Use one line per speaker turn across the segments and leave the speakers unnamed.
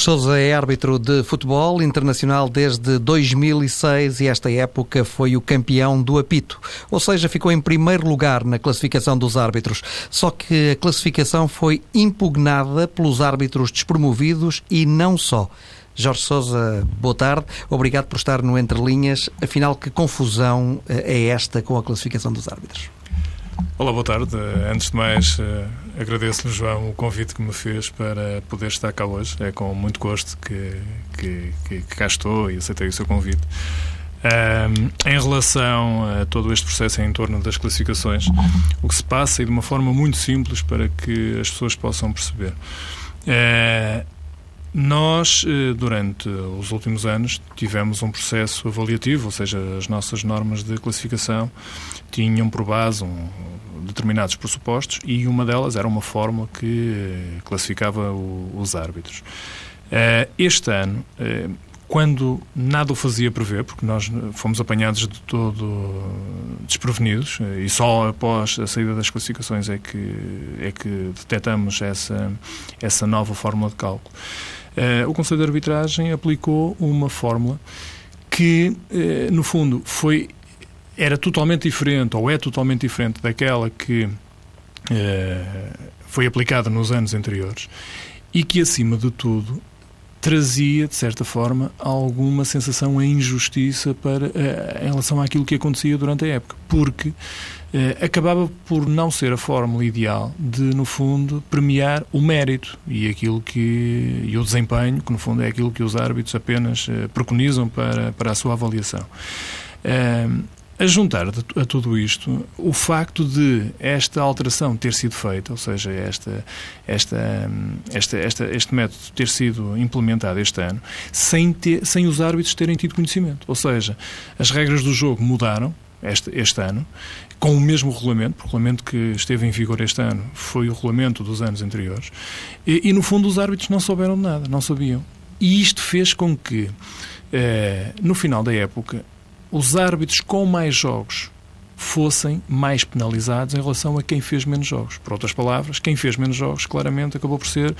Jorge Sousa é árbitro de futebol internacional desde 2006 e esta época foi o campeão do apito, ou seja, ficou em primeiro lugar na classificação dos árbitros. Só que a classificação foi impugnada pelos árbitros despromovidos e não só. Jorge Sousa, boa tarde. Obrigado por estar no Entre Linhas. Afinal, que confusão eh, é esta com a classificação dos árbitros?
Olá, boa tarde. Antes de mais, eh, agradeço-lhe, João, o convite que me fez para poder estar cá hoje. É com muito gosto que, que, que, que cá estou e aceitei o seu convite. Um, em relação a todo este processo em torno das classificações, o que se passa e de uma forma muito simples para que as pessoas possam perceber. Uh, nós, eh, durante os últimos anos, tivemos um processo avaliativo, ou seja, as nossas normas de classificação tinham por base um, determinados pressupostos e uma delas era uma fórmula que eh, classificava o, os árbitros. Eh, este ano, quando nada o fazia prever, porque nós fomos apanhados de todo desprevenidos e só após a saída das classificações é que, é que detectamos essa, essa nova fórmula de cálculo. O Conselho de Arbitragem aplicou uma fórmula que, no fundo, foi era totalmente diferente, ou é totalmente diferente daquela que uh, foi aplicada nos anos anteriores e que, acima de tudo, trazia, de certa forma, alguma sensação de injustiça para, em relação àquilo que acontecia durante a época. Porque eh, acabava por não ser a fórmula ideal de, no fundo, premiar o mérito e aquilo que e o desempenho, que no fundo é aquilo que os árbitros apenas eh, preconizam para, para a sua avaliação. Eh, a juntar a tudo isto o facto de esta alteração ter sido feita, ou seja, esta, esta, esta, esta, este método ter sido implementado este ano, sem, ter, sem os árbitros terem tido conhecimento. Ou seja, as regras do jogo mudaram, este, este ano, com o mesmo regulamento, o regulamento que esteve em vigor este ano foi o regulamento dos anos anteriores, e, e no fundo os árbitros não souberam de nada, não sabiam. E isto fez com que, eh, no final da época, os árbitros com mais jogos fossem mais penalizados em relação a quem fez menos jogos. Por outras palavras, quem fez menos jogos claramente acabou por ser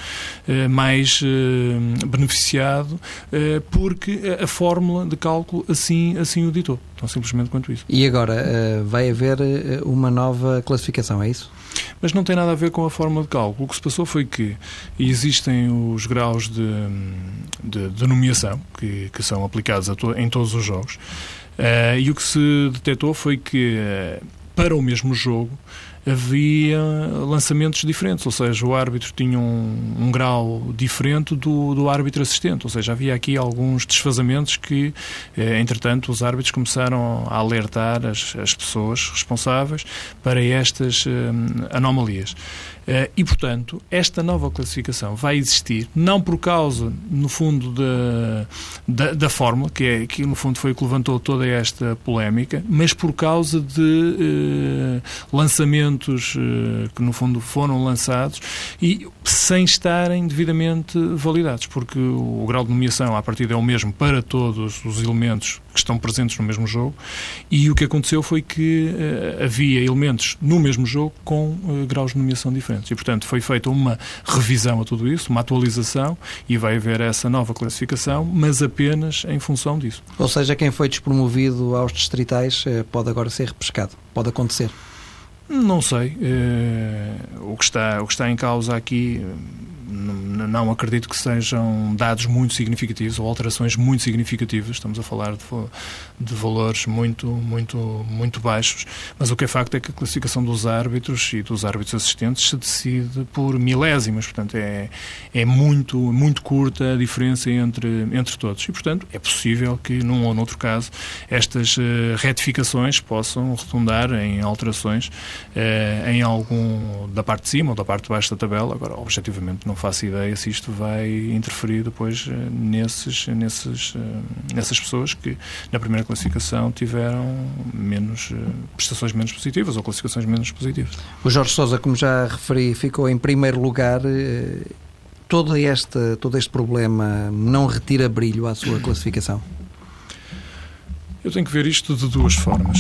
eh, mais eh, beneficiado eh, porque a, fórmula de cálculo assim, assim o ditou. Tão simplesmente quanto isso.
E agora eh, vai haver eh, uma nova classificação, é isso?
Mas não tem nada a ver com a fórmula de cálculo. O que se passou foi que existem os graus de, de, de nomeação que, que são aplicados to, em todos os jogos. Uh, e o que se detectou foi que, uh, para o mesmo jogo, havia lançamentos diferentes, ou seja, o árbitro tinha um, um, grau diferente do, do árbitro assistente, ou seja, havia aqui alguns desfazamentos que, eh, entretanto, os árbitros começaram a alertar as, as pessoas responsáveis para estas eh, anomalias. Eh, e, portanto, esta nova classificação vai existir, não por causa, no fundo, da, da, da fórmula, que, é, que no fundo foi o que levantou toda esta polémica, mas por causa de eh, lançamentos eh, que, no fundo, foram lançados e sem estarem devidamente validados, porque o, o grau de nomeação, à partida, é o mesmo para todos os elementos que estão presentes no mesmo jogo, e o que aconteceu foi que uh, havia elementos no mesmo jogo com uh, graus de nomeação diferentes. E, portanto, foi feita uma revisão a tudo isso, uma atualização, e vai haver essa nova classificação, mas apenas em função disso.
Ou seja, quem foi despromovido aos distritais uh, pode agora ser repescado. Pode acontecer.
Não sei. o, que está, o que está em causa aqui não acredito que sejam dados muito significativos ou alterações muito significativas. Estamos a falar de, de, valores muito, muito, muito baixos. Mas o que é facto é que a classificação dos árbitros e dos árbitros assistentes se decide por milésimas. Portanto, é, é muito, muito curta a diferença entre, entre todos. E, portanto, é possível que, num ou noutro caso, estas uh, retificações possam redundar em alterações uh, em algum da parte de cima ou da parte de baixo da tabela. Agora, objetivamente, não faço ideia se isto vai interferir depois uh, nesses, nesses, nessas pessoas que, na primeira classificação, tiveram menos prestações menos positivas ou classificações menos positivas.
O Jorge Sousa, como já referi, ficou em primeiro lugar todo este, todo este problema não retira brilho à sua classificação?
Eu tenho que ver isto de duas formas.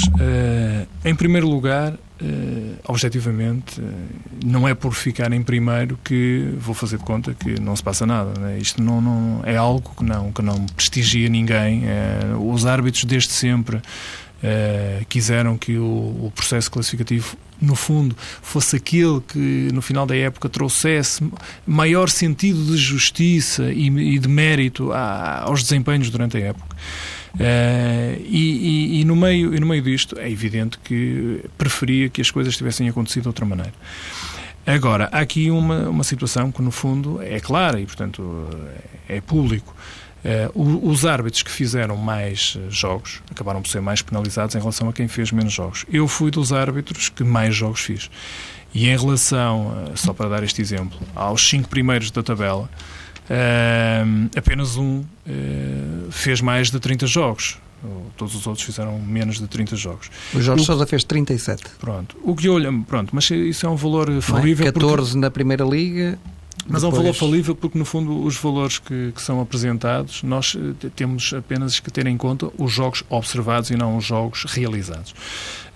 Em primeiro lugar, uh, objetivamente, uh, não é por ficar em primeiro que vou fazer de conta que não se passa nada. Né? Isto não, não, é algo que não, que não prestigia ninguém. os árbitros, desde sempre, quiseram que o, o processo classificativo no fundo, fosse aquele que, no final da época, trouxesse maior sentido de justiça e, de mérito aos desempenhos durante a época. Uh, e, e, e, no meio, e no meio disto, é evidente que preferia que as coisas tivessem acontecido de outra maneira. Agora, há aqui uma, uma situação que, no fundo, é clara e, portanto, é público. Uh, os árbitros que fizeram mais eh, jogos acabaram por ser mais penalizados em relação a quem fez menos jogos. Eu fui dos árbitros que mais jogos fiz. E em relação, só para dar este exemplo, aos cinco primeiros da tabela, uh, apenas um fez mais de 30 jogos. Todos os outros fizeram menos de 30 jogos.
O Jorge o... Sousa fez 37.
Pronto. O que olha, pronto, mas isso é um valor é? falível.
É? 14 porque... na Primeira Liga,
mas Depois... é um valor falível porque, no fundo, os valores que, que, são apresentados, nós eh, temos apenas que ter em conta os jogos observados e não os jogos realizados.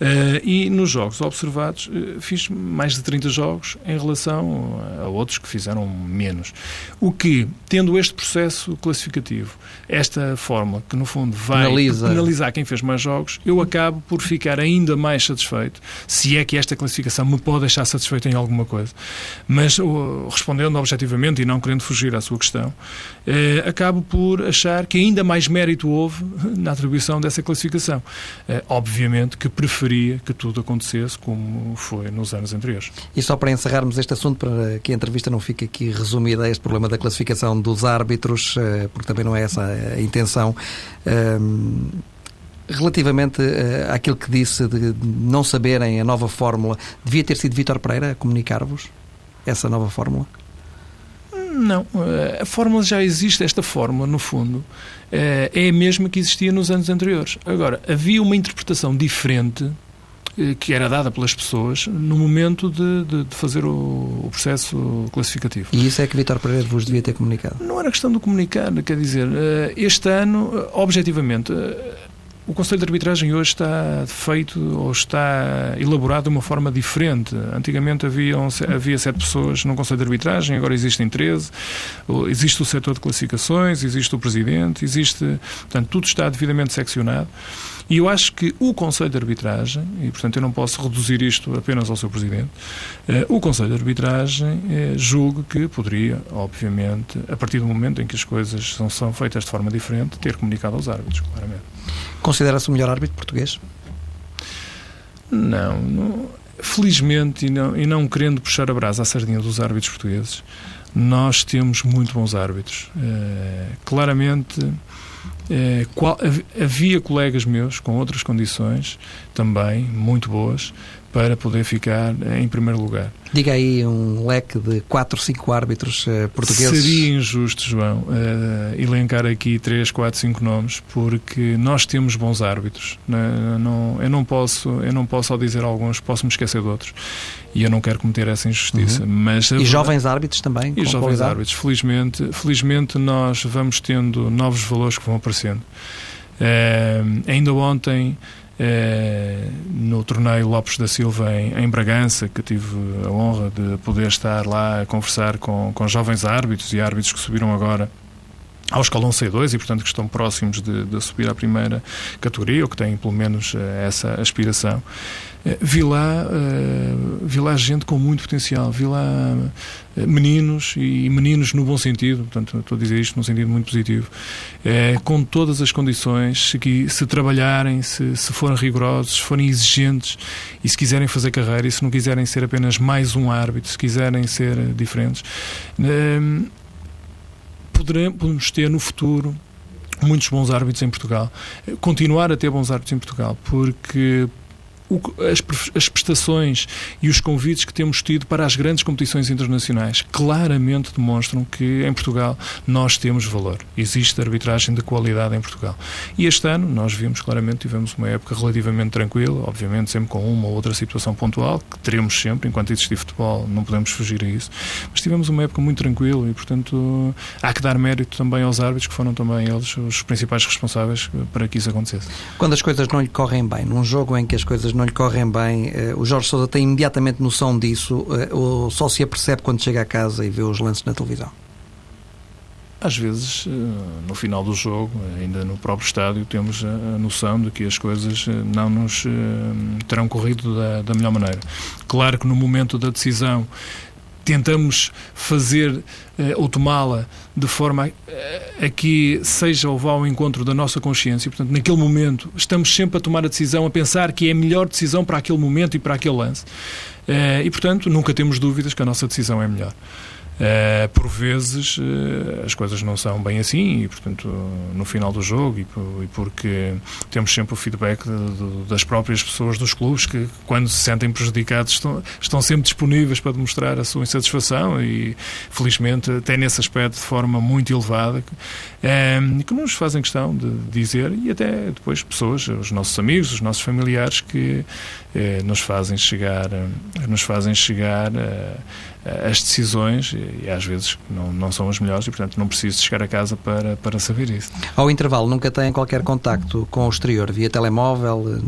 Uh, e nos jogos observados, uh, fiz mais de 30 jogos em relação a outros que fizeram menos. O que, tendo este processo classificativo, esta fórmula que no fundo vai Penaliza. penalizar quem fez mais jogos, eu acabo por ficar ainda mais satisfeito, se é que esta classificação me pode deixar satisfeito em alguma coisa. Mas, respondendo objetivamente e não querendo fugir à sua questão, acabo por achar que ainda mais mérito houve na atribuição dessa classificação. obviamente que preferi que tudo acontecesse como foi nos anos anteriores.
E só para encerrarmos este assunto, para que a entrevista não fique aqui resumida este problema da classificação dos árbitros, eh, porque também não é essa a intenção. Ehm, relativamente uh, àquilo que disse de não saberem a nova fórmula, devia ter sido Vítor Pereira a comunicar-vos essa nova fórmula?
Não, eh, a fórmula já existe, esta fórmula, no fundo, é a mesma que existia nos anos anteriores. Agora, havia uma interpretação diferente eh, que era dada pelas pessoas no momento de, de, de fazer o, o, processo classificativo.
E isso é que Vitor Pereira vos devia ter comunicado?
Não era questão de comunicar, quer dizer, eh, este ano, eh, objetivamente, o Conselho de Arbitragem hoje está feito ou está elaborado de uma forma diferente. Antigamente havia, havia sete pessoas no Conselho de Arbitragem, agora existem 13. Existe o setor de classificações, existe o presidente, existe. Portanto, tudo está devidamente seccionado. E eu acho que o Conselho de Arbitragem, e portanto eu não posso reduzir isto apenas ao seu Presidente, eh, o Conselho de Arbitragem eh, julgo que poderia, obviamente, a partir do momento em que as coisas são, são feitas de forma diferente, ter comunicado aos árbitros, claramente.
Considera-se o melhor árbitro português?
Não, não, felizmente, e não, e não querendo puxar a brasa à sardinha dos árbitros portugueses, nós temos muito bons árbitros. Eh, claramente é, qual, havia colegas meus com outras condições também muito boas para poder ficar em primeiro lugar.
Diga aí um leque de 4, 5 árbitros uh, portugueses.
Seria injusto, João, uh, elencar aqui 3, 4, 5 nomes, porque nós temos bons árbitros. Não, não, eu, não posso, eu não posso, ao dizer alguns, posso me esquecer de outros. E eu não quero cometer essa injustiça. Uhum. Mas,
e jovens árbitros também?
E jovens qualidade? árbitros. Felizmente, felizmente nós vamos tendo novos valores que vão aparecendo. Uh, ainda ontem no torneio Lopes da Silva em, em, Bragança, que tive a honra de poder estar lá a conversar com, com jovens árbitros e árbitros que subiram agora ao escalão C2 e, portanto, que estão próximos de, de subir à primeira categoria, ou que têm, pelo menos, essa aspiração. Vi lá, vi lá gente com muito potencial, vi lá meninos e meninos no bom sentido, portanto, estou a dizer isto num sentido muito positivo, com todas as condições, se, se trabalharem, se, se forem rigorosos, se forem exigentes e se quiserem fazer carreira e se não quiserem ser apenas mais um árbitro, se quiserem ser diferentes poderemos ter no futuro muitos bons árbitros em Portugal. Continuar a ter bons árbitros em Portugal, porque as, as, prestações e os convites que temos tido para as grandes competições internacionais claramente demonstram que em Portugal nós temos valor. Existe arbitragem de qualidade em Portugal. E este ano nós vimos claramente, tivemos uma época relativamente tranquila, obviamente sempre com uma ou outra situação pontual, que teremos sempre, enquanto existir futebol, não podemos fugir a isso. Mas tivemos uma época muito tranquila e, portanto, há que dar mérito também aos árbitros, que foram também eles os principais responsáveis para que isso acontecesse.
Quando as coisas não lhe correm bem, num jogo em que as coisas não lhe correm bem, eh, o Jorge Sousa tem imediatamente noção disso eh, ou só se apercebe quando chega a casa e vê os lances na televisão?
Às vezes, eh, no final do jogo, ainda no próprio estádio, temos a noção de que as coisas não nos terão corrido da, da melhor maneira. Claro que no momento da decisão tentamos fazer eh, ou tomá-la de forma a, a, que seja ou vá ao encontro da nossa consciência. Portanto, naquele momento, estamos sempre a tomar a decisão, a pensar que é a melhor decisão para aquele momento e para aquele lance. Eh, e, portanto, nunca temos dúvidas que a nossa decisão é melhor. Uh, por vezes uh, as coisas não são bem assim e, portanto, no final do jogo e, porque temos sempre o feedback das próprias pessoas dos clubes que, quando se sentem prejudicados, estão, sempre disponíveis para demonstrar a sua insatisfação e, felizmente, até nesse aspecto de forma muito elevada que nos fazem questão de dizer e até depois pessoas, os nossos amigos, os nossos familiares que nos fazem chegar, nos fazem chegar as decisões e às vezes não, não são as melhores e, portanto, não preciso chegar a casa para, para saber isso.
Ao intervalo, nunca têm qualquer contacto com o exterior, via telemóvel?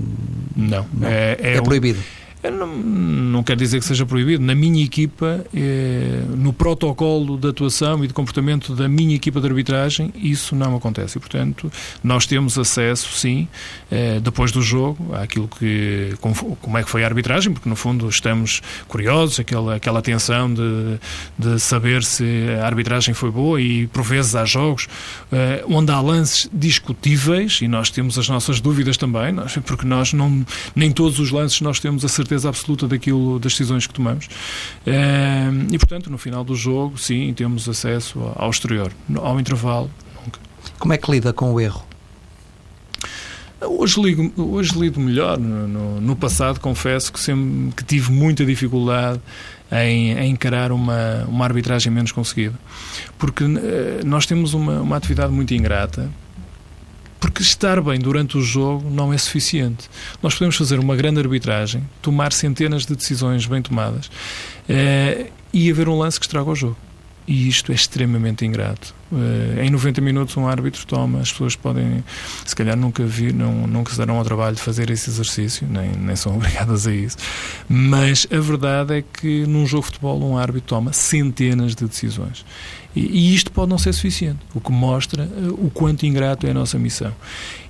Não.
não. É, é, é proibido? Um
não, não quer dizer que seja proibido. Na minha equipa, eh, no protocolo de atuação e de comportamento da minha equipa de arbitragem, isso não acontece. E, portanto, nós temos acesso, sim, eh, depois do jogo, àquilo que. Como, é que foi a arbitragem, porque no fundo estamos curiosos, aquela, aquela tensão de, de saber se a arbitragem foi boa e, por vezes, há jogos eh, onde há lances discutíveis e nós temos as nossas dúvidas também, porque nós não. Nem todos os lances nós temos a certeza certeza absoluta daquilo, das decisões que tomamos. Eh, e, portanto, no final do jogo, sim, temos acesso ao exterior. Ao intervalo, nunca.
Como é que lida com o erro?
Hoje, ligo, hoje lido melhor. No, no, no, passado, confesso que sempre que tive muita dificuldade em, em, encarar uma, uma arbitragem menos conseguida. Porque uh, nós temos uma, uma atividade muito ingrata porque estar bem durante o jogo não é suficiente. Nós podemos fazer uma grande arbitragem, tomar centenas de decisões bem tomadas eh, e haver um lance que estraga o jogo. E isto é extremamente ingrato. Uh, em 90 minutos um árbitro toma, as pessoas podem, se calhar nunca vir, não, nunca se darão ao trabalho de fazer esse exercício, nem, nem são obrigadas a isso. Mas a verdade é que num jogo de futebol um árbitro toma centenas de decisões. E, e isto pode não ser suficiente, o que mostra uh, o quanto ingrato é a nossa missão.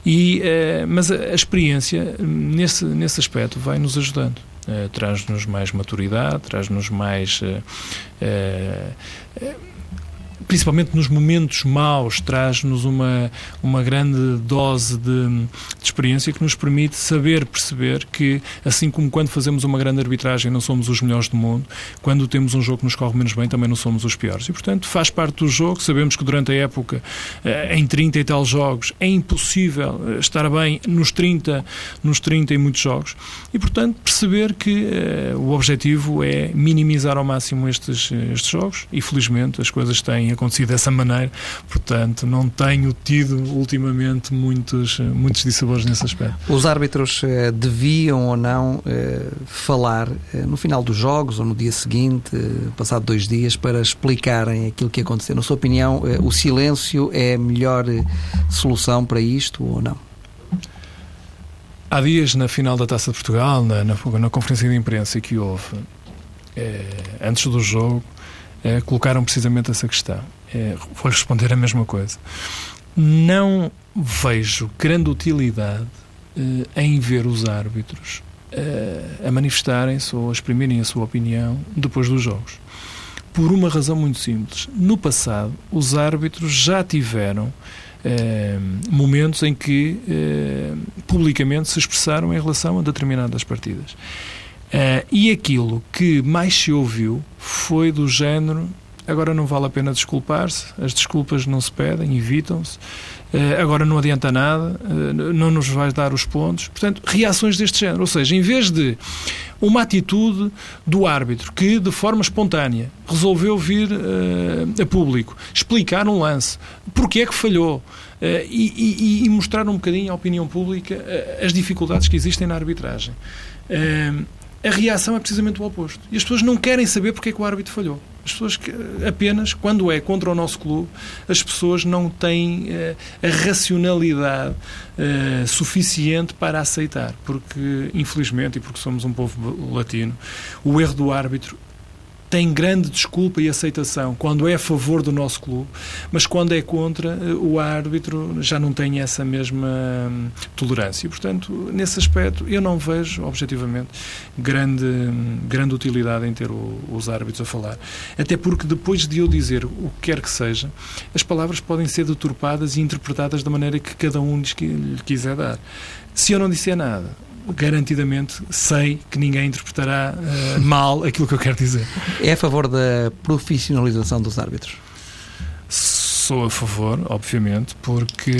E, uh, mas a, a experiência, nesse, nesse aspecto, vai nos ajudando. Uh, traz-nos mais maturidade, traz-nos mais. Uh, uh, principalmente nos momentos maus, traz-nos uma, uma grande dose de, de, experiência que nos permite saber perceber que, assim como quando fazemos uma grande arbitragem não somos os melhores do mundo, quando temos um jogo que nos corre menos bem também não somos os piores. E, portanto, faz parte do jogo. Sabemos que durante a época, eh, em 30 e tal jogos, é impossível eh, estar bem nos 30, nos 30 e muitos jogos. E, portanto, perceber que uh, o objetivo é minimizar ao máximo estes, estes jogos e, felizmente, as coisas têm acontecido dessa maneira, portanto, não tenho tido ultimamente muitos, muitos dissabores nesse aspecto.
Os árbitros eh, deviam ou não eh, falar eh, no final dos jogos ou no dia seguinte, eh, passado dois dias, para explicarem aquilo que aconteceu? Na sua opinião, eh, o silêncio é a melhor eh, solução para isto ou não?
Há dias, na final da Taça de Portugal, na, na, na conferência de imprensa que houve, antes do jogo, eh, colocaram precisamente essa questão. é, vou responder a mesma coisa. Não vejo grande utilidade eh, em ver os árbitros eh, a manifestarem-se ou a exprimirem a sua opinião depois dos jogos. Por uma razão muito simples. No passado, os árbitros já tiveram eh, momentos em que eh, publicamente se expressaram em relação a determinadas partidas. Eh, e aquilo que mais se ouviu foi do género agora não vale a pena desculpar-se, as desculpas não se pedem, evitam-se, uh, agora não adianta nada, uh, não nos vais dar os pontos. Portanto, reações deste género. Ou seja, em vez de uma atitude do árbitro que, de forma espontânea, resolveu vir uh, a público, explicar um lance, porque é que falhou. E, e, e, mostrar um bocadinho à opinião pública as dificuldades que existem na arbitragem a reação é precisamente o oposto. E as pessoas não querem saber porque é que o árbitro falhou. As pessoas que, apenas, quando é contra o nosso clube, as pessoas não têm uh, a racionalidade uh, suficiente para aceitar. Porque, infelizmente, e porque somos um povo latino, o erro do árbitro tem grande desculpa e aceitação quando é a favor do nosso clube, mas quando é contra, eh, o árbitro já não tem essa mesma hum, tolerância. Portanto, nesse aspecto, eu não vejo, objetivamente, grande, hum, grande utilidade em ter o, os árbitros a falar. Até porque depois de eu dizer o que quer que seja, as palavras podem ser deturpadas e interpretadas da maneira que cada um lhes quiser dar. Se eu não disser nada, garantidamente sei que ninguém interpretará uh, mal aquilo que eu quero dizer.
É a favor da profissionalização dos árbitros?
Sou a favor, obviamente, porque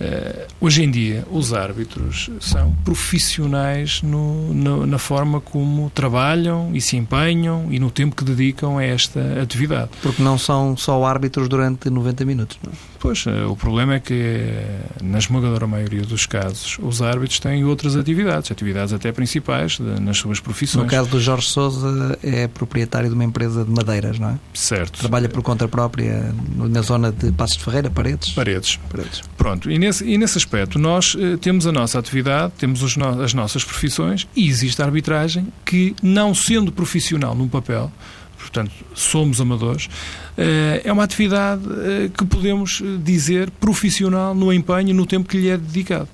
Uh, hoje em dia, os árbitros são profissionais no, no, na forma como trabalham e se empenham e no tempo que dedicam a esta atividade.
Porque não são só árbitros durante 90 minutos, não é?
Pois, uh, o problema é que, uh, na esmagadora maioria dos casos, os árbitros têm outras atividades, atividades até principais de, nas suas profissões.
No caso do Jorge Souza, é proprietário de uma empresa de madeiras, não é?
Certo.
Trabalha por conta própria na zona de Passos de Ferreira, Paredes?
Paredes. Paredes. Pronto, e nesse, e nesse aspecto, nós uh, temos a nossa atividade, temos no as nossas profissões e existe a arbitragem que, não sendo profissional num papel, portanto, somos amadores, uh, é uma atividade uh, que podemos dizer profissional no empenho, no tempo que lhe é dedicado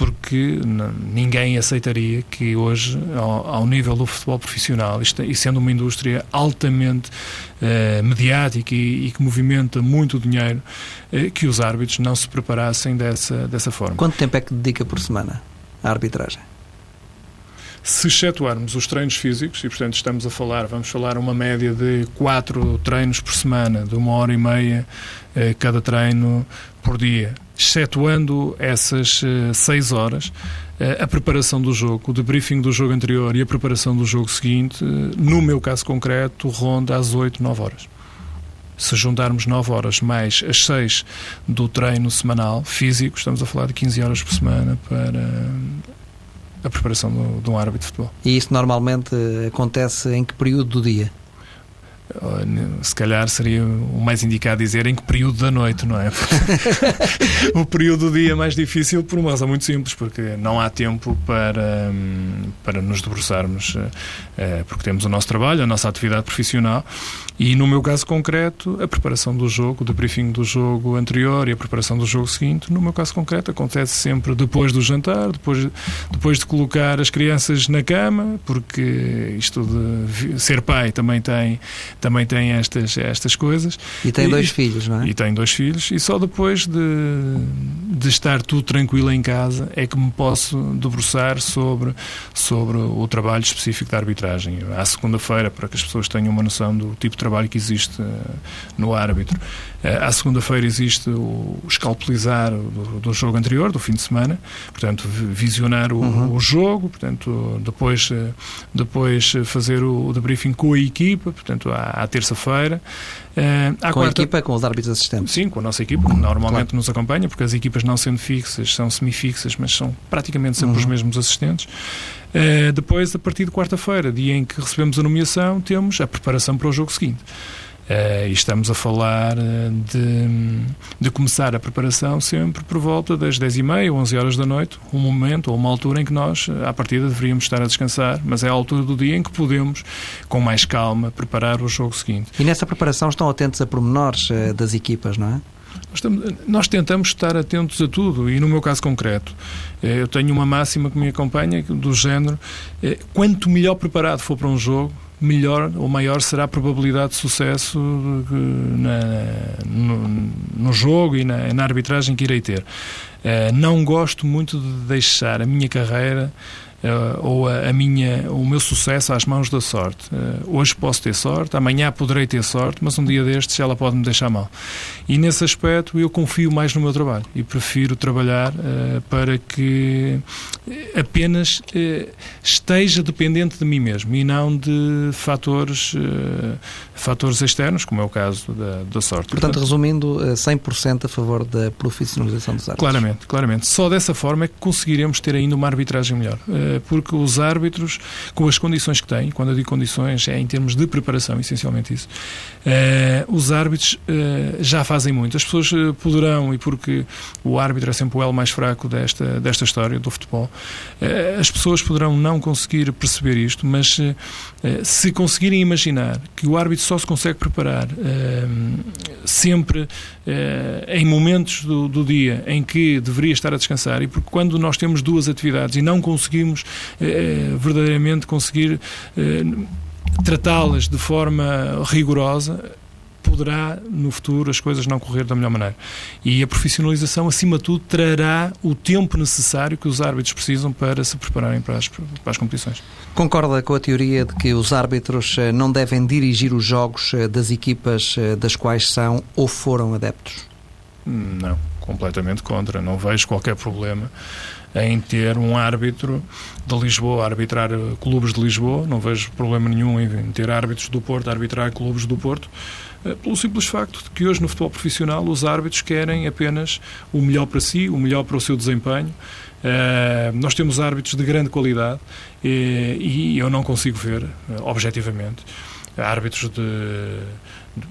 porque ninguém aceitaria que hoje, ao, ao, nível do futebol profissional, isto, e sendo uma indústria altamente eh, mediática e, e, que movimenta muito dinheiro, eh, que os árbitros não se preparassem dessa, dessa forma.
Quanto tempo é que dedica por semana à arbitragem?
Se excetuarmos os treinos físicos, e portanto estamos a falar, vamos falar uma média de quatro treinos por semana, de uma hora e meia cada treino por dia, excetuando essas uh, seis horas, uh, a preparação do jogo, o debriefing do jogo anterior e a preparação do jogo seguinte, no meu caso concreto, ronda às 8, 9 horas. Se juntarmos 9 horas mais as 6 do treino semanal físico, estamos a falar de 15 horas por semana para a preparação de um árbitro de futebol.
E isso normalmente acontece em que período do dia?
Se calhar seria o mais indicado dizer em que período da noite, não é? o período do dia é mais difícil por uma razão muito simples, porque não há tempo para, para nos debruçarmos, eh, porque temos o nosso trabalho, a nossa atividade profissional e no meu caso concreto, a preparação do jogo, o debriefing do jogo anterior e a preparação do jogo seguinte, no meu caso concreto, acontece sempre depois do jantar, depois, depois de colocar as crianças na cama, porque isto de ser pai também tem, também tem estas, estas coisas.
E tem dois filhos, não é?
E tem dois filhos, e só depois de, de estar tudo tranquilo em casa é que me posso debruçar sobre, sobre o trabalho específico da arbitragem. À segunda-feira, para que as pessoas tenham uma noção do tipo de trabalho que existe eh, no árbitro. Eh, à segunda-feira existe o escalpelizar do, do, jogo anterior, do fim de semana, portanto, visionar o, uhum. o jogo, portanto, depois, eh, depois fazer o debriefing com a equipa, portanto, à, à terça-feira.
Uh, com quarta... a equipa, com os árbitros assistentes?
Sim, com a nossa equipa, que normalmente claro. nos acompanha, porque as equipas não sendo fixas, são semifixas, mas são praticamente sempre uhum. os mesmos assistentes. Uh, depois, a partir de quarta-feira, dia em que recebemos a nomeação, temos a preparação para o jogo seguinte. Uh, e estamos a falar de, de começar a preparação sempre por volta das 10h30 ou 11 horas da noite, um momento ou uma altura em que nós, à partida, deveríamos estar a descansar, mas é a altura do dia em que podemos, com mais calma, preparar o jogo seguinte.
E nessa preparação estão atentos a pormenores das equipas, não é?
Nós tentamos estar atentos a tudo e, no meu caso concreto, eh, eu tenho uma máxima que me acompanha do género: eh, quanto melhor preparado for para um jogo, melhor ou maior será a probabilidade de sucesso na, no, no, jogo e na, na, arbitragem que irei ter. Eh, não gosto muito de deixar a minha carreira uh, ou a, a, minha, o meu sucesso às mãos da sorte. Uh, hoje posso ter sorte, amanhã poderei ter sorte, mas um dia destes ela pode me deixar mal. E nesse aspecto eu confio mais no meu trabalho e prefiro trabalhar uh, para que apenas esteja dependente de mim mesmo e não de fatores, fatores externos, como é o caso da, da sorte.
Portanto, Portanto resumindo, 100% a favor da profissionalização dos árbitros.
Claramente, claramente. Só dessa forma é que conseguiremos ter ainda uma arbitragem melhor. Eh, porque os árbitros, com as condições que têm, quando eu digo condições é em termos de preparação, essencialmente isso, eh, os árbitros eh, já fazem muito. As pessoas poderão, e porque o árbitro é sempre o elo mais fraco desta, desta história do futebol, as pessoas poderão não conseguir perceber isto, mas se conseguirem imaginar que o árbitro só se consegue preparar sempre em momentos do, do dia em que deveria estar a descansar, e porque quando nós temos duas atividades e não conseguimos eh, verdadeiramente conseguir eh, tratá-las de forma rigorosa, poderá no futuro as coisas não correr da melhor maneira. E a profissionalização, acima de tudo, trará o tempo necessário que os árbitros precisam para se prepararem para as, para as competições.
Concorda com a teoria de que os árbitros eh, não devem dirigir os jogos eh, das equipas eh, das quais são ou foram adeptos?
Não, completamente contra. Não vejo qualquer problema em ter um árbitro de Lisboa arbitrar clubes de Lisboa. Não vejo problema nenhum em ter árbitros do Porto arbitrar clubes do Porto, eh, pelo simples facto de que hoje no futebol profissional os árbitros querem apenas o melhor para si, o melhor para o seu desempenho. Uh, nós temos árbitros de grande qualidade e, eu não consigo ver, objetivamente, árbitros de, de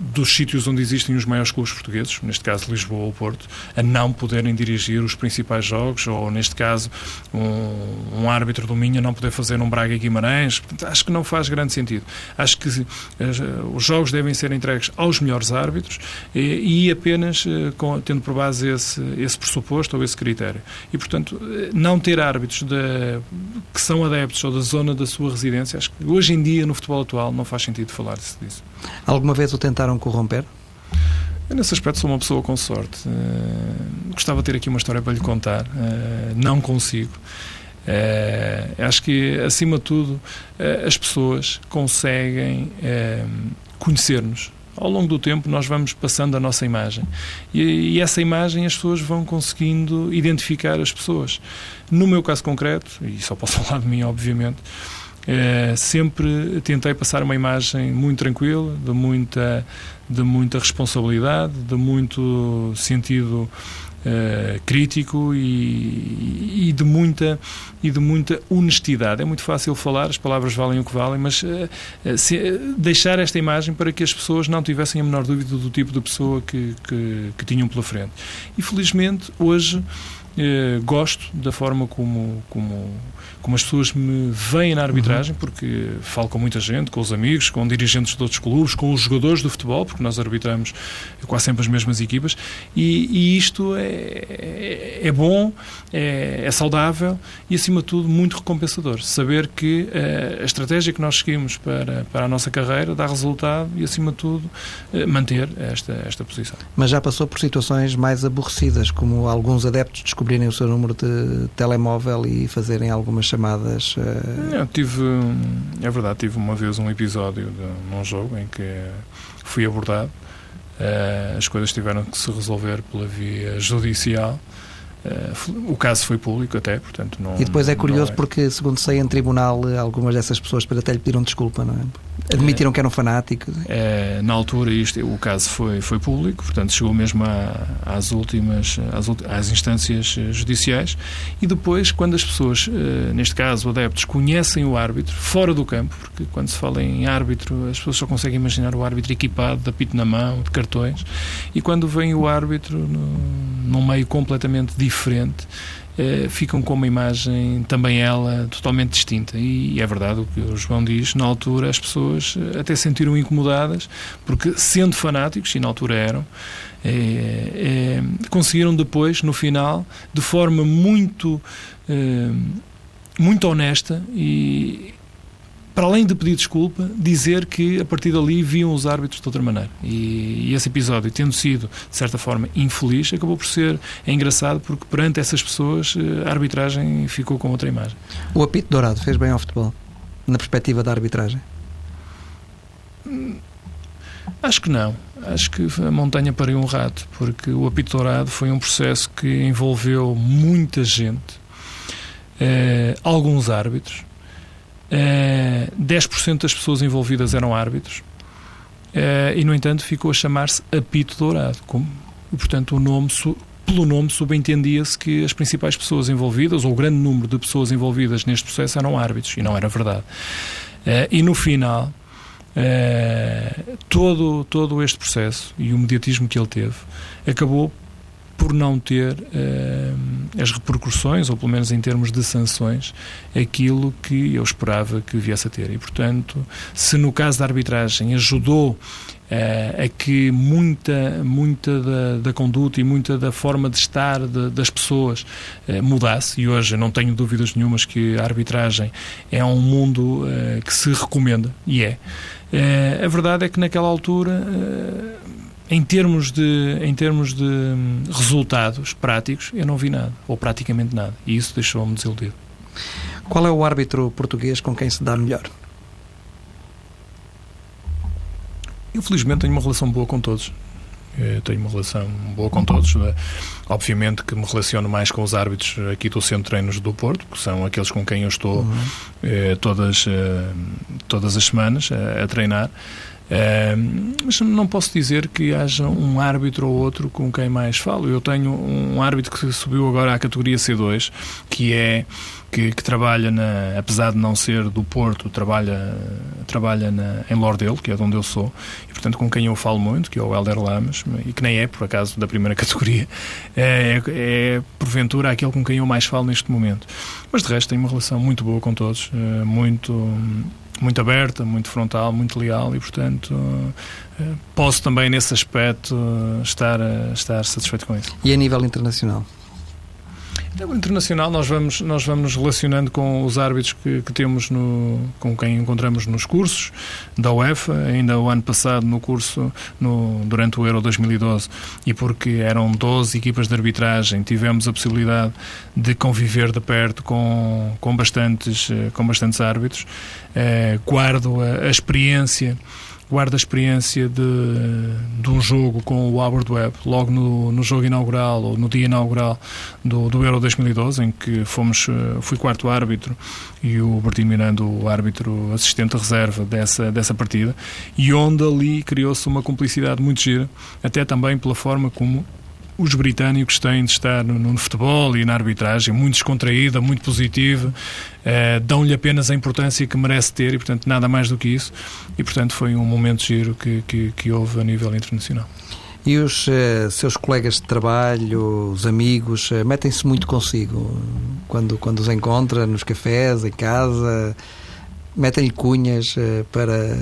dos sítios onde existem os maiores clubes portugueses, neste caso Lisboa ou Porto, a não poderem dirigir os principais jogos, ou neste caso um, um árbitro do Minha não poder fazer um Braga e Guimarães. Acho que não faz grande sentido. Acho que uh, os jogos devem ser entregues aos melhores árbitros e, e apenas uh, com, tendo por base esse, esse pressuposto ou esse critério. E, portanto, uh, não ter árbitros de, que são adeptos ou da zona da sua residência, acho que hoje em dia, no futebol atual, não faz sentido falar-se disso.
Alguma vez o tentaram corromper?
Eu, nesse aspecto, sou uma pessoa com sorte. Uh, gostava de ter aqui uma história para lhe contar. Uh, não consigo. Uh, acho que, acima de tudo, as pessoas conseguem conhecer-nos. Ao longo do tempo, nós vamos passando a nossa imagem. E, e, essa imagem as pessoas vão conseguindo identificar as pessoas. No meu caso concreto, e só posso falar de mim, obviamente, é, sempre tentei passar uma imagem muito tranquila, de muita, de muita responsabilidade, de muito sentido Uh, crítico e, e, de muita e de muita honestidade. É muito fácil falar, as palavras valem o que valem, mas uh, se, deixar esta imagem para que as pessoas não tivessem a menor dúvida do tipo de pessoa que, que, que tinham pela frente. E felizmente hoje gosto da forma como, como como as pessoas me veem na arbitragem, uhum. porque falo com muita gente, com os amigos, com dirigentes de outros clubes, com os jogadores do futebol, porque nós arbitramos quase sempre as mesmas equipas, e, e isto é, é, é bom, é, é, saudável e, acima de tudo, muito recompensador. Saber que uh, a estratégia que nós seguimos para, para a nossa carreira dá resultado e, acima de tudo, uh, manter esta, esta posição.
Mas já passou por situações mais aborrecidas, como alguns adeptos descobrirem o seu número de telemóvel e fazerem algumas chamadas.
Uh... Eu tive, é verdade, tive uma vez um episódio de um jogo em que fui abordado. Uh, as coisas tiveram que se resolver pela via judicial. Uh, o caso foi público até, portanto não.
E depois é curioso é. porque, segundo sei em tribunal, algumas dessas pessoas até lhe pediram desculpa, não é? Admitiram é, que eram fanáticos.
É, na altura isto, o caso foi, foi público, portanto chegou mesmo à, às últimas, às, às, instâncias eh, judiciais e depois quando as pessoas, neste caso adeptos, conhecem o árbitro fora do campo, porque quando se fala em árbitro as pessoas só conseguem imaginar o árbitro equipado, de apito na mão, de cartões, e quando vem o árbitro no, num meio completamente diferente diferente, eh, ficam com uma imagem também ela totalmente distinta. E é verdade o que o João diz, na altura as pessoas eh, até se sentiram incomodadas, porque sendo fanáticos, e na altura eram, é, é, conseguiram depois, no final, de forma muito, é, muito honesta e para além de pedir desculpa, dizer que a partir dali viam os árbitros de outra maneira. E, e, esse episódio, tendo sido, de certa forma, infeliz, acabou por ser é engraçado porque perante essas pessoas eh, a arbitragem ficou com outra imagem.
O apito dourado fez bem ao futebol, na perspectiva da arbitragem?
Hum, acho que não. Acho que a montanha pariu um rato, porque o apito dourado foi um processo que envolveu muita gente, eh, alguns árbitros, Uh, eh, 10% das pessoas envolvidas eram árbitros uh, e, no entanto, ficou a chamar-se apito dourado. Como, portanto, o nome, pelo nome subentendia-se que as principais pessoas envolvidas, ou o grande número de pessoas envolvidas neste processo, eram árbitros, e não era verdade. Uh, e, no final, todo, todo este processo e o mediatismo que ele teve acabou por não ter uh, as repercussões, ou pelo menos em termos de sanções, aquilo que eu esperava que viesse a ter. E, portanto, se no caso da arbitragem ajudou uh, a que muita, muita da, da, conduta e muita da forma de estar de, das pessoas uh, mudasse, e hoje não tenho dúvidas nenhumas que a arbitragem é um mundo que se recomenda, e é. a verdade é que naquela altura em termos de, em termos de hum, resultados práticos, eu não vi nada, ou praticamente nada. E isso deixou-me desiludido.
Qual é o árbitro português com quem se dá melhor?
Eu, felizmente, tenho uma relação boa com todos. Eu tenho uma relação boa com todos. Né? Obviamente que me relaciono mais com os árbitros aqui do Centro de Treinos do Porto, que são aqueles com quem eu estou uhum. eh, todas, eh, todas as semanas a, a treinar mas não posso dizer que haja um árbitro ou outro com quem mais falo. Eu tenho um árbitro que subiu agora à categoria C2, que é que, que, trabalha, na, apesar de não ser do Porto, trabalha, trabalha na, em Lordelo, que é de onde eu sou, e portanto com quem eu falo muito, que é o Helder Lamas, e que nem é, por acaso, da primeira categoria, é, é porventura aquele com quem eu mais falo neste momento. Mas de resto tenho uma relação muito boa com todos, eh, muito muito aberta, muito frontal, muito leal e, portanto, eh, posso também nesse aspecto estar, estar satisfeito com isso.
E a nível internacional?
Nível internacional, nós vamos, nós vamos nos relacionando com os árbitros que, que, temos no, com quem encontramos nos cursos da UEFA, ainda o ano passado no curso no, durante o Euro 2012, e porque eram 12 equipas de arbitragem, tivemos a possibilidade de conviver de perto com, com, bastantes, com bastantes árbitros. Eh, guardo a, a experiência guarda a experiência de, de um jogo com o Albert Webb, logo no, no jogo inaugural, ou no dia inaugural do, do Euro 2012, em que fomos, eh, fui quarto árbitro e o Bertino Miranda, o árbitro assistente reserva dessa, dessa partida, e onde ali criou-se uma cumplicidade muito gira, até também pela forma como os britânicos têm de estar no, no futebol e na arbitragem, muito descontraída, muito positiva, eh, dão-lhe apenas a importância que merece ter e, portanto, nada mais do que isso. E, portanto, foi um momento giro que, que, que houve a nível internacional.
E os uh, seus colegas de trabalho, os amigos, uh, metem-se muito consigo quando, quando os encontra nos cafés, em casa? Metem-lhe cunhas uh, para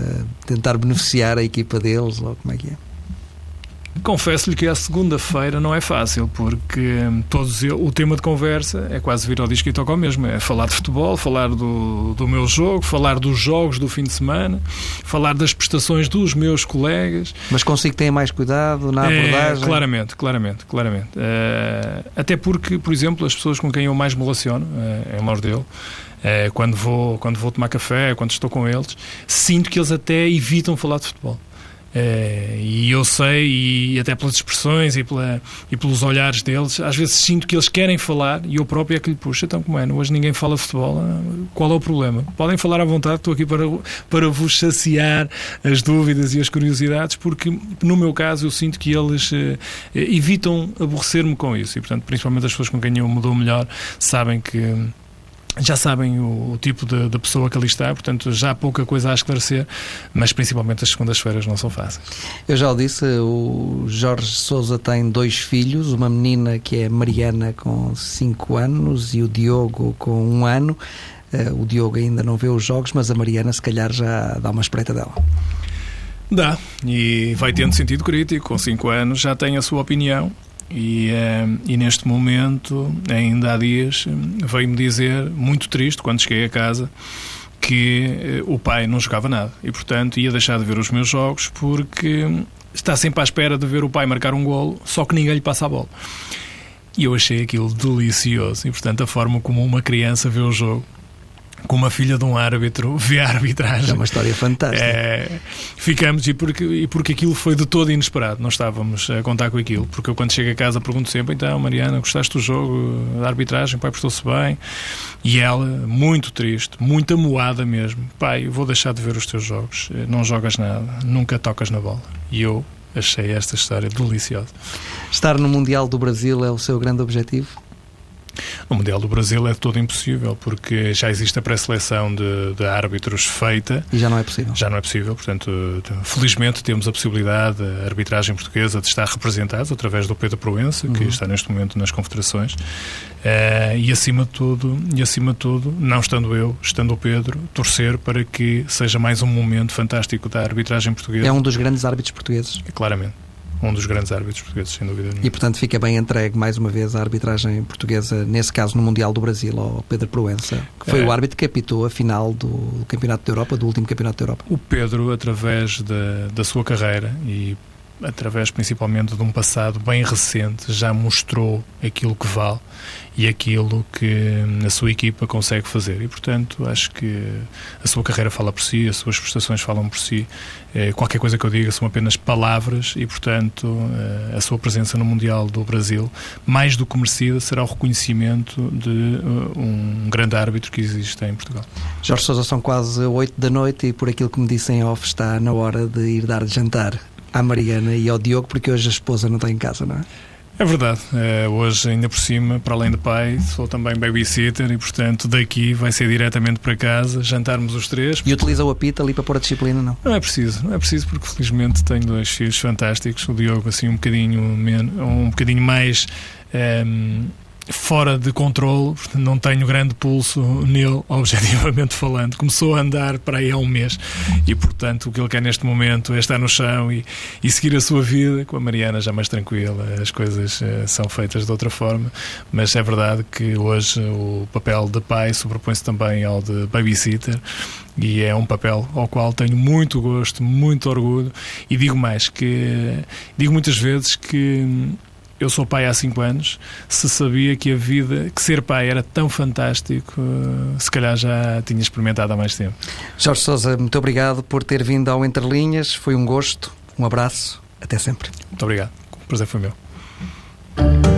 tentar beneficiar a equipa deles? Ou como é que é?
Confesso-lhe que a segunda-feira não é fácil, porque hum, todos o tema de conversa é quase vir ao disco e toca ao mesmo. É falar de futebol, falar do, do meu jogo, falar dos jogos do fim de semana, falar das prestações dos meus colegas.
Mas consigo ter mais cuidado na é, abordagem?
É, claramente, claramente, claramente. Uh, até porque, por exemplo, as pessoas com quem eu mais me relaciono, uh, em Lordelo, uh, quando, vou, quando vou tomar café, quando estou com eles, sinto que eles até evitam falar de futebol. É, e eu sei, e até pelas expressões e, pela, e pelos olhares deles, às vezes sinto que eles querem falar e eu próprio é que lhe puxo. Então, como é? Hoje ninguém fala futebol. Ah, qual é o problema? Podem falar à vontade, estou aqui para, para vos saciar as dúvidas e as curiosidades, porque no meu caso eu sinto que eles eh, evitam aborrecer-me com isso. E, portanto, principalmente as pessoas com quem eu me dou melhor sabem que já sabem o, o tipo de, de, pessoa que ali está, portanto já há pouca coisa a esclarecer, mas principalmente as segundas-feiras não são fáceis.
Eu já o disse, o Jorge Souza tem dois filhos, uma menina que é Mariana com 5 anos e o Diogo com um ano. Uh, o Diogo ainda não vê os jogos, mas a Mariana se calhar já dá uma espreita dela.
Dá, e vai tendo sentido crítico, com 5 anos já tem a sua opinião e, uh, e, neste momento, ainda há dias, veio-me dizer, muito triste, quando cheguei a casa, que uh, o pai não jogava nada e, portanto, ia deixar de ver os meus jogos porque está sempre à espera de ver o pai marcar um golo, só que ninguém lhe passa a bola. E eu achei aquilo delicioso e, portanto, a forma como uma criança vê o jogo com uma filha de um árbitro vê a arbitragem.
É uma história fantástica.
É, ficamos, e porque, e porque aquilo foi de todo inesperado, não estávamos a contar com aquilo. Porque eu, quando chego a casa, pergunto sempre: então, Mariana, gostaste do jogo, da arbitragem? Pai prestou-se bem. E ela, muito triste, muito amoada mesmo: pai, eu vou deixar de ver os teus jogos, não jogas nada, nunca tocas na bola. E eu achei esta história deliciosa.
Estar no Mundial do Brasil é o seu grande objetivo?
O Mundial do Brasil é todo impossível, porque já existe a pré-seleção de, de, árbitros feita.
E já não é possível.
Já não é possível, portanto, felizmente temos a possibilidade, a arbitragem portuguesa, de estar representados através do Pedro Proença, que uhum. está neste momento nas confederações. Uh, e acima de tudo, e acima de tudo, não estando eu, estando o Pedro, torcer para que seja mais um momento fantástico da arbitragem portuguesa.
É um dos grandes árbitros portugueses.
Claramente um dos grandes árbitros portugueses, sem dúvida nenhuma.
E, portanto, fica bem entregue, mais uma vez, a arbitragem portuguesa, nesse caso no Mundial do Brasil, ao Pedro Proença, que foi é. o árbitro que apitou a final do Campeonato da Europa, do último Campeonato da Europa.
O Pedro, através da, da sua carreira e através principalmente de um passado bem recente, já mostrou aquilo que vale e aquilo que a sua equipa consegue fazer. E, portanto, acho que a sua carreira fala por si, as suas prestações falam por si. É, qualquer coisa que eu diga são apenas palavras e, portanto, eh, a sua presença no Mundial do Brasil, mais do que merecida, será o reconhecimento de eh, um grande árbitro que existe em Portugal.
Jorge Sousa, são quase 8 da noite e, por aquilo que me disse em off, está na hora de ir dar de jantar à Mariana e ao Diogo, porque hoje a esposa não está em casa, não é?
É verdade. É, hoje, ainda por cima, para além de pai, sou também babysitter e, portanto, daqui vai ser diretamente para casa, jantarmos os três.
E utiliza o apito ali para pôr a disciplina, não?
Não é preciso. Não é preciso porque, felizmente, tenho dois filhos fantásticos. O Diogo, assim, um bocadinho, um bocadinho mais... Um, fora de controle, não tenho grande pulso nele, objetivamente falando. Começou a andar para aí há um mês e, portanto, o que ele quer neste momento é estar no chão e, e seguir a sua vida. Com a Mariana já mais tranquila, as coisas uh, são feitas de outra forma, mas é verdade que hoje o papel de pai sobrepõe-se também ao de babysitter e é um papel ao qual tenho muito gosto, muito orgulho e digo mais que digo muitas vezes que eu sou pai há 5 anos, se sabia que a vida, que ser pai era tão fantástico, eh, se calhar já tinha experimentado há mais tempo.
Jorge Sousa, muito obrigado por ter vindo ao Entre Linhas, foi um gosto, um abraço, até sempre.
Muito obrigado, o prazer foi meu.